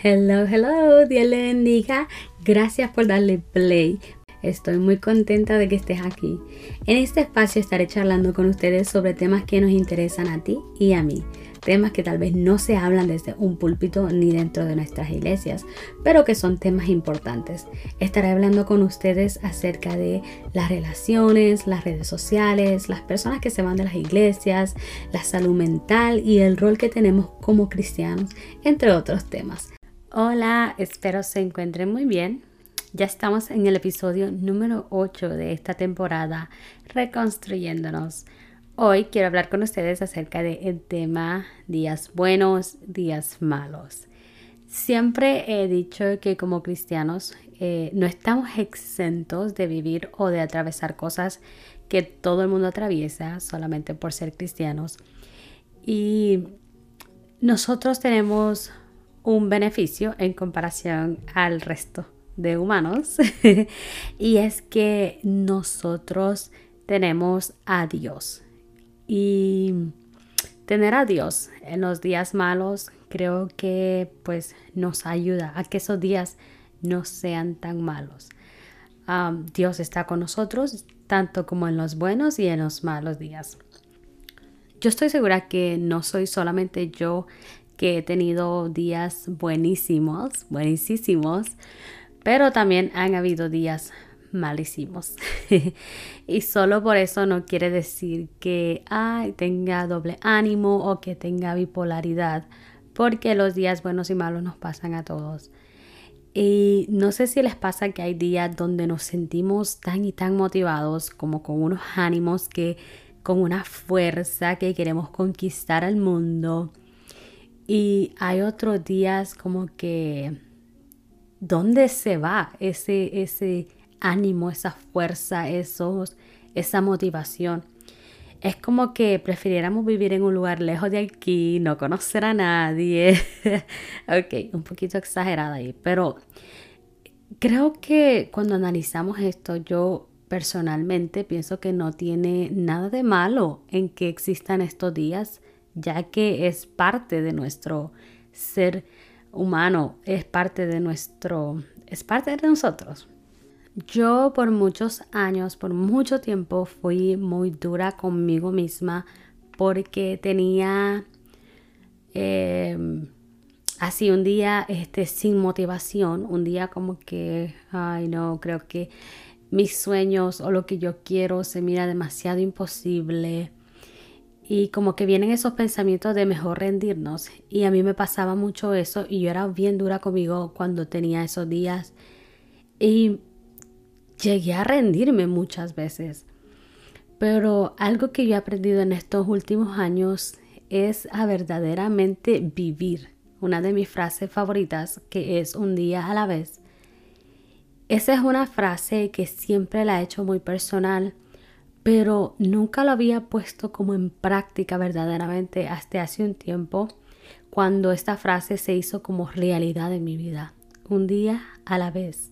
Hello, hello, Dios le bendiga. Gracias por darle play. Estoy muy contenta de que estés aquí. En este espacio estaré charlando con ustedes sobre temas que nos interesan a ti y a mí. Temas que tal vez no se hablan desde un púlpito ni dentro de nuestras iglesias, pero que son temas importantes. Estaré hablando con ustedes acerca de las relaciones, las redes sociales, las personas que se van de las iglesias, la salud mental y el rol que tenemos como cristianos, entre otros temas. Hola, espero se encuentren muy bien. Ya estamos en el episodio número 8 de esta temporada, Reconstruyéndonos. Hoy quiero hablar con ustedes acerca del tema días buenos, días malos. Siempre he dicho que como cristianos eh, no estamos exentos de vivir o de atravesar cosas que todo el mundo atraviesa solamente por ser cristianos. Y nosotros tenemos un beneficio en comparación al resto de humanos y es que nosotros tenemos a Dios y tener a Dios en los días malos creo que pues nos ayuda a que esos días no sean tan malos. Dios está con nosotros tanto como en los buenos y en los malos días. Yo estoy segura que no soy solamente yo que he tenido días buenísimos, buenísimos, pero también han habido días malísimos. y solo por eso no quiere decir que tenga doble ánimo o que tenga bipolaridad, porque los días buenos y malos nos pasan a todos. Y no sé si les pasa que hay días donde nos sentimos tan y tan motivados, como con unos ánimos que, con una fuerza que queremos conquistar al mundo y hay otros días como que, ¿dónde se va ese, ese ánimo, esa fuerza, esos, esa motivación? Es como que prefiriéramos vivir en un lugar lejos de aquí, no conocer a nadie. ok, un poquito exagerada ahí, pero creo que cuando analizamos esto, yo personalmente pienso que no tiene nada de malo en que existan estos días ya que es parte de nuestro ser humano, es parte de nuestro, es parte de nosotros. Yo por muchos años, por mucho tiempo fui muy dura conmigo misma porque tenía em, así un día este, sin motivación, un día como que, ay no, creo que mis sueños o lo que yo quiero se mira demasiado imposible y como que vienen esos pensamientos de mejor rendirnos y a mí me pasaba mucho eso y yo era bien dura conmigo cuando tenía esos días y llegué a rendirme muchas veces. Pero algo que yo he aprendido en estos últimos años es a verdaderamente vivir. Una de mis frases favoritas que es un día a la vez. Esa es una frase que siempre la he hecho muy personal pero nunca lo había puesto como en práctica verdaderamente hasta hace un tiempo cuando esta frase se hizo como realidad en mi vida, un día a la vez.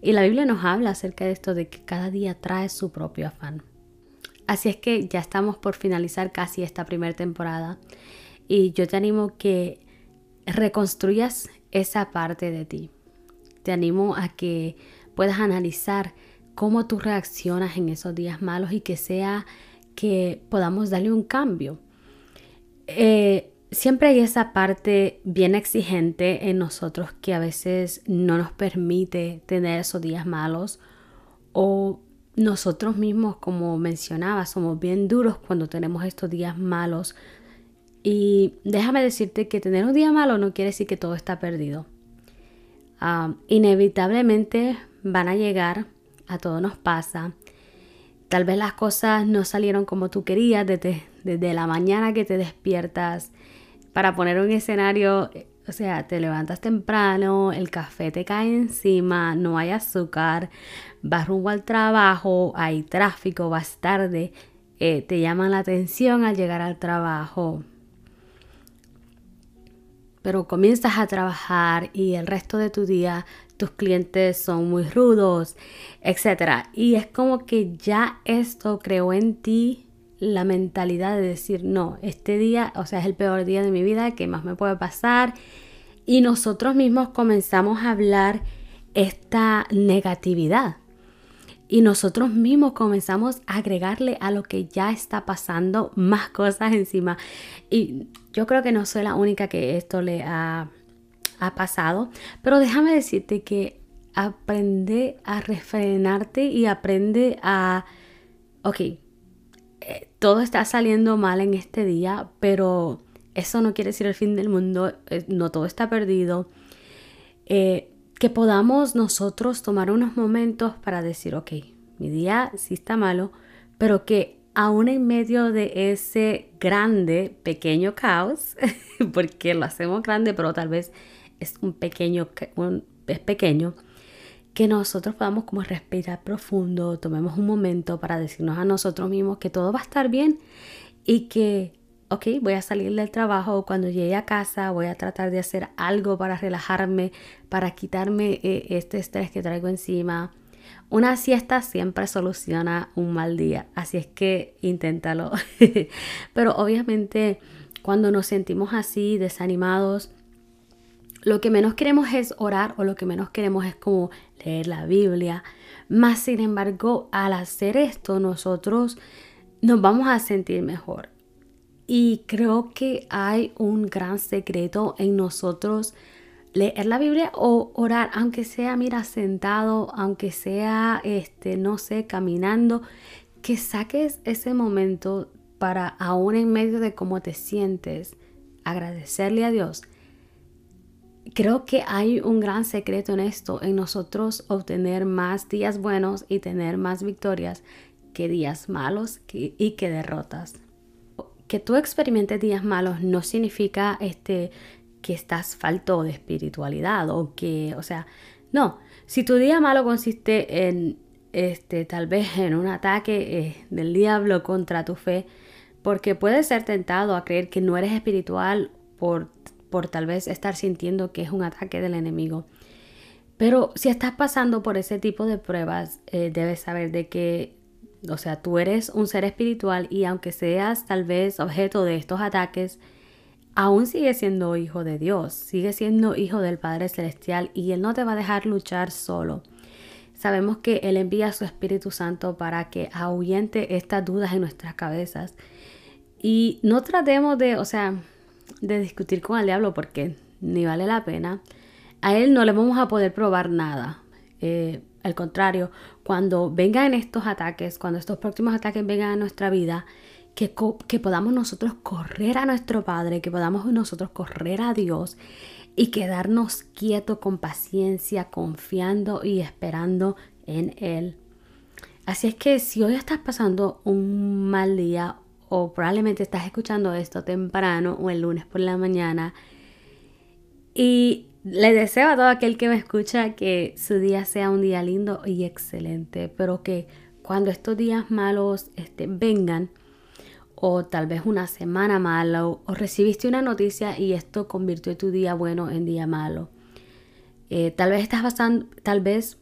Y la Biblia nos habla acerca de esto, de que cada día trae su propio afán. Así es que ya estamos por finalizar casi esta primera temporada y yo te animo que reconstruyas esa parte de ti. Te animo a que puedas analizar cómo tú reaccionas en esos días malos y que sea que podamos darle un cambio. Eh, siempre hay esa parte bien exigente en nosotros que a veces no nos permite tener esos días malos o nosotros mismos, como mencionaba, somos bien duros cuando tenemos estos días malos. Y déjame decirte que tener un día malo no quiere decir que todo está perdido. Ah, inevitablemente van a llegar a todos nos pasa. Tal vez las cosas no salieron como tú querías desde, desde la mañana que te despiertas. Para poner un escenario, o sea, te levantas temprano, el café te cae encima, no hay azúcar, vas rumbo al trabajo, hay tráfico, vas tarde, eh, te llaman la atención al llegar al trabajo. Pero comienzas a trabajar y el resto de tu día tus clientes son muy rudos, etc. Y es como que ya esto creó en ti la mentalidad de decir, no, este día, o sea, es el peor día de mi vida, que más me puede pasar? y nosotros mismos comenzamos a hablar esta negatividad. Y nosotros mismos comenzamos a agregarle a lo que ya está pasando más cosas encima. Y yo creo que no soy la única que esto le ha, ha pasado. Pero déjame decirte que aprende a refrenarte y aprende a, ok, eh, todo está saliendo mal en este día, pero eso no quiere decir el fin del mundo, eh, no todo está perdido. Eh, que podamos nosotros tomar unos momentos para decir, ok, mi día sí está malo, pero que aún en medio de ese grande, pequeño caos, porque lo hacemos grande, pero tal vez es un pequeño, es pequeño, que nosotros podamos como respirar profundo, tomemos un momento para decirnos a nosotros mismos que todo va a estar bien y que, ok, voy a salir del trabajo, cuando llegue a casa voy a tratar de hacer algo para relajarme, para quitarme eh, este estrés que traigo encima. Una siesta siempre soluciona un mal día, así es que inténtalo. Pero obviamente cuando nos sentimos así, desanimados, lo que menos queremos es orar o lo que menos queremos es como leer la Biblia. Más sin embargo, al hacer esto, nosotros nos vamos a sentir mejor. Y creo que hay un gran secreto en nosotros leer la Biblia o orar, aunque sea, mira, sentado, aunque sea, este, no sé, caminando, que saques ese momento para, aún en medio de cómo te sientes, agradecerle a Dios creo que hay un gran secreto en esto, en nosotros obtener más días buenos y tener más victorias que días malos y que derrotas. Que tú experimentes días malos no significa este, que estás falto de espiritualidad o que, o sea, no. Si tu día malo consiste en, este, tal vez en un ataque eh, del diablo contra tu fe, porque puedes ser tentado a creer que no eres espiritual por por tal vez estar sintiendo que es un ataque del enemigo. Pero si estás pasando por ese tipo de pruebas, eh, debes saber de que, o sea, tú eres un ser espiritual y aunque seas tal vez objeto de estos ataques, aún sigue siendo hijo de Dios, sigue siendo hijo del Padre Celestial y Él no te va a dejar luchar solo. Sabemos que Él envía a su Espíritu Santo para que ahuyente estas dudas en nuestras cabezas. Y no tratemos de, o sea, de discutir con el diablo porque ni vale la pena. A él no le vamos a poder probar nada. Eh, al contrario, cuando vengan estos ataques, cuando estos próximos ataques vengan a nuestra vida, que, que podamos nosotros correr a nuestro Padre, que podamos nosotros correr a Dios y quedarnos quietos con paciencia, confiando y esperando en Él. Así es que si hoy estás pasando un mal día o probablemente estás escuchando esto temprano o el lunes por la mañana. Y le deseo a todo aquel que me escucha que su día sea un día lindo y excelente, pero que cuando estos días malos este, vengan, o tal vez una semana mala, o, recibiste una noticia y esto convirtió tu día bueno en día malo. Eh, tal vez estás pasando, tal vez,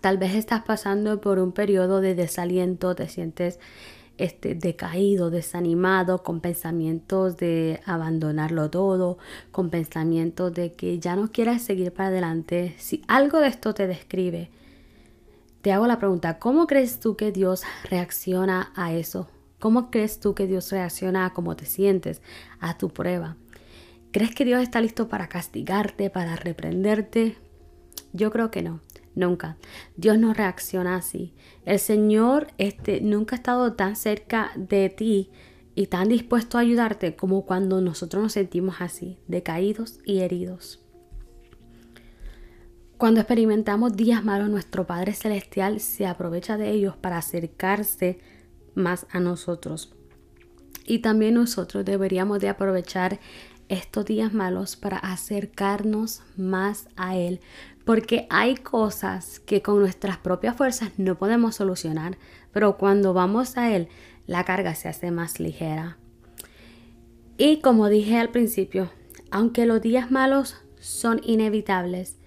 tal vez estás pasando por un periodo de desaliento, te sientes este, decaído, desanimado, con pensamientos de abandonarlo todo, con pensamientos de que ya no quieras seguir para adelante, si algo de esto te describe, te hago la pregunta, ¿cómo crees tú que Dios reacciona a eso? ¿Cómo crees tú que Dios reacciona a cómo te sientes, a tu prueba? ¿Crees que Dios está listo para castigarte, para reprenderte? Yo creo que no. Nunca. Dios no reacciona así. El Señor este, nunca ha estado tan cerca de ti y tan dispuesto a ayudarte como cuando nosotros nos sentimos así, decaídos y heridos. Cuando experimentamos días malos, nuestro Padre Celestial se aprovecha de ellos para acercarse más a nosotros. Y también nosotros deberíamos de aprovechar estos días malos para acercarnos más a Él, porque hay cosas que con nuestras propias fuerzas no podemos solucionar, pero cuando vamos a Él, la carga se hace más ligera. Y como dije al principio, aunque los días malos son inevitables,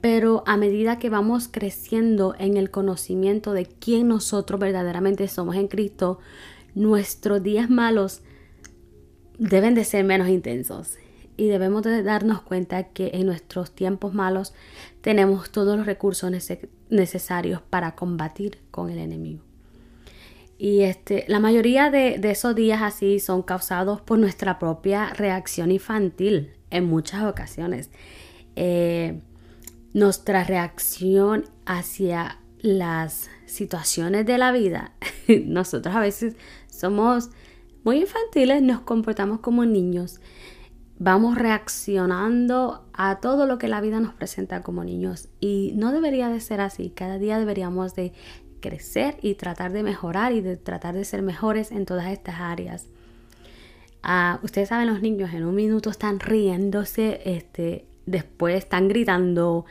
pero a medida que vamos creciendo en el conocimiento de quién nosotros verdaderamente somos en Cristo, nuestros días malos deben de ser menos intensos y debemos de darnos cuenta que en nuestros tiempos malos tenemos todos los recursos necesarios para combatir con el enemigo. Y este, la mayoría de, esos días así son causados por nuestra propia reacción infantil en muchas ocasiones. Eh, nuestra reacción hacia las situaciones de la vida, nosotros a veces somos muy infantiles, nos comportamos como niños, vamos reaccionando a todo lo que la vida nos presenta como niños. Y no debería de ser así, cada día deberíamos de crecer y tratar de mejorar y de tratar de ser mejores en todas estas áreas. Ah, ustedes saben, los niños en un minuto están riéndose, este, después están gritando,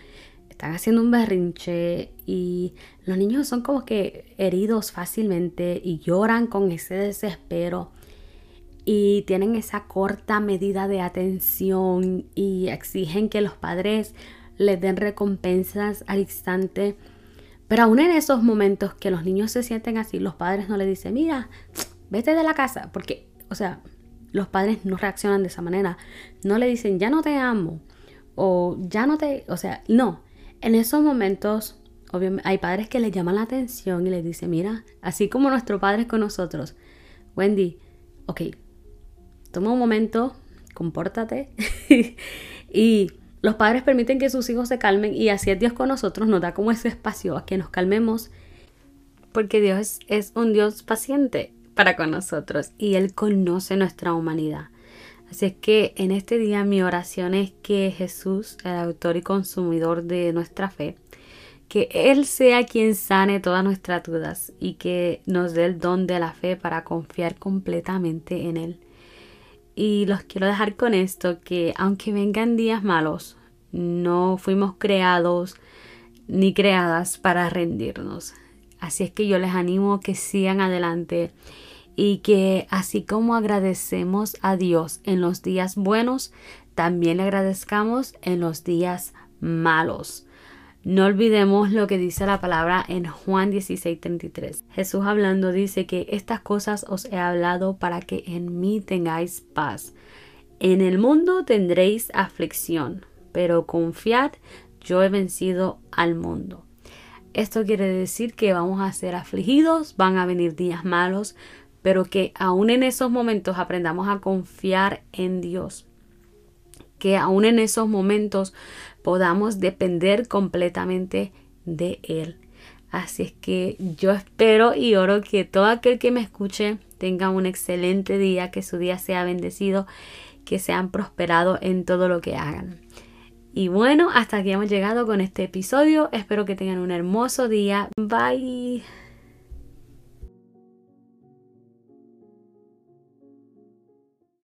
están haciendo un berrinche y los niños son como que heridos fácilmente y lloran con ese desespero y tienen esa corta medida de atención y exigen que los padres les den recompensas al instante pero aún en esos momentos que los niños se sienten así, los padres no le dicen, mira, vete de la casa, porque, o sea, los padres no reaccionan de esa manera. No le dicen, ya no te amo, o ya no te, o sea, no. En esos momentos, obviamente, hay padres que le llaman la atención y le dicen, mira, así como nuestro padre es con nosotros, Wendy, ok, toma un momento, compórtate y los padres permiten que sus hijos se calmen y así es Dios con nosotros, nos da como ese espacio a que nos calmemos, porque Dios es un Dios paciente para con nosotros y Él conoce nuestra humanidad. Así es que en este día mi oración es que Jesús, el autor y consumidor de nuestra fe, que Él sea quien sane todas nuestras dudas y que nos dé el don de la fe para confiar completamente en Él. Y los quiero dejar con esto, que aunque vengan días malos, no fuimos creados ni creadas para rendirnos. Así es que yo les animo que sigan adelante y que así como agradecemos a Dios en los días buenos, también le agradezcamos en los días malos. No olvidemos lo que dice la palabra en Juan 16:33. Jesús hablando dice que estas cosas os he hablado para que en mí tengáis paz. En el mundo tendréis aflicción, pero confiad, yo he vencido al mundo. Esto quiere decir que vamos a ser afligidos, van a venir días malos, pero que aún en esos momentos aprendamos a confiar en Dios. Que aún en esos momentos podamos depender completamente de Él. Así es que yo espero y oro que todo aquel que me escuche tenga un excelente día, que su día sea bendecido, que sean prosperados en todo lo que hagan. Y bueno, hasta aquí hemos llegado con este episodio. Espero que tengan un hermoso día. Bye.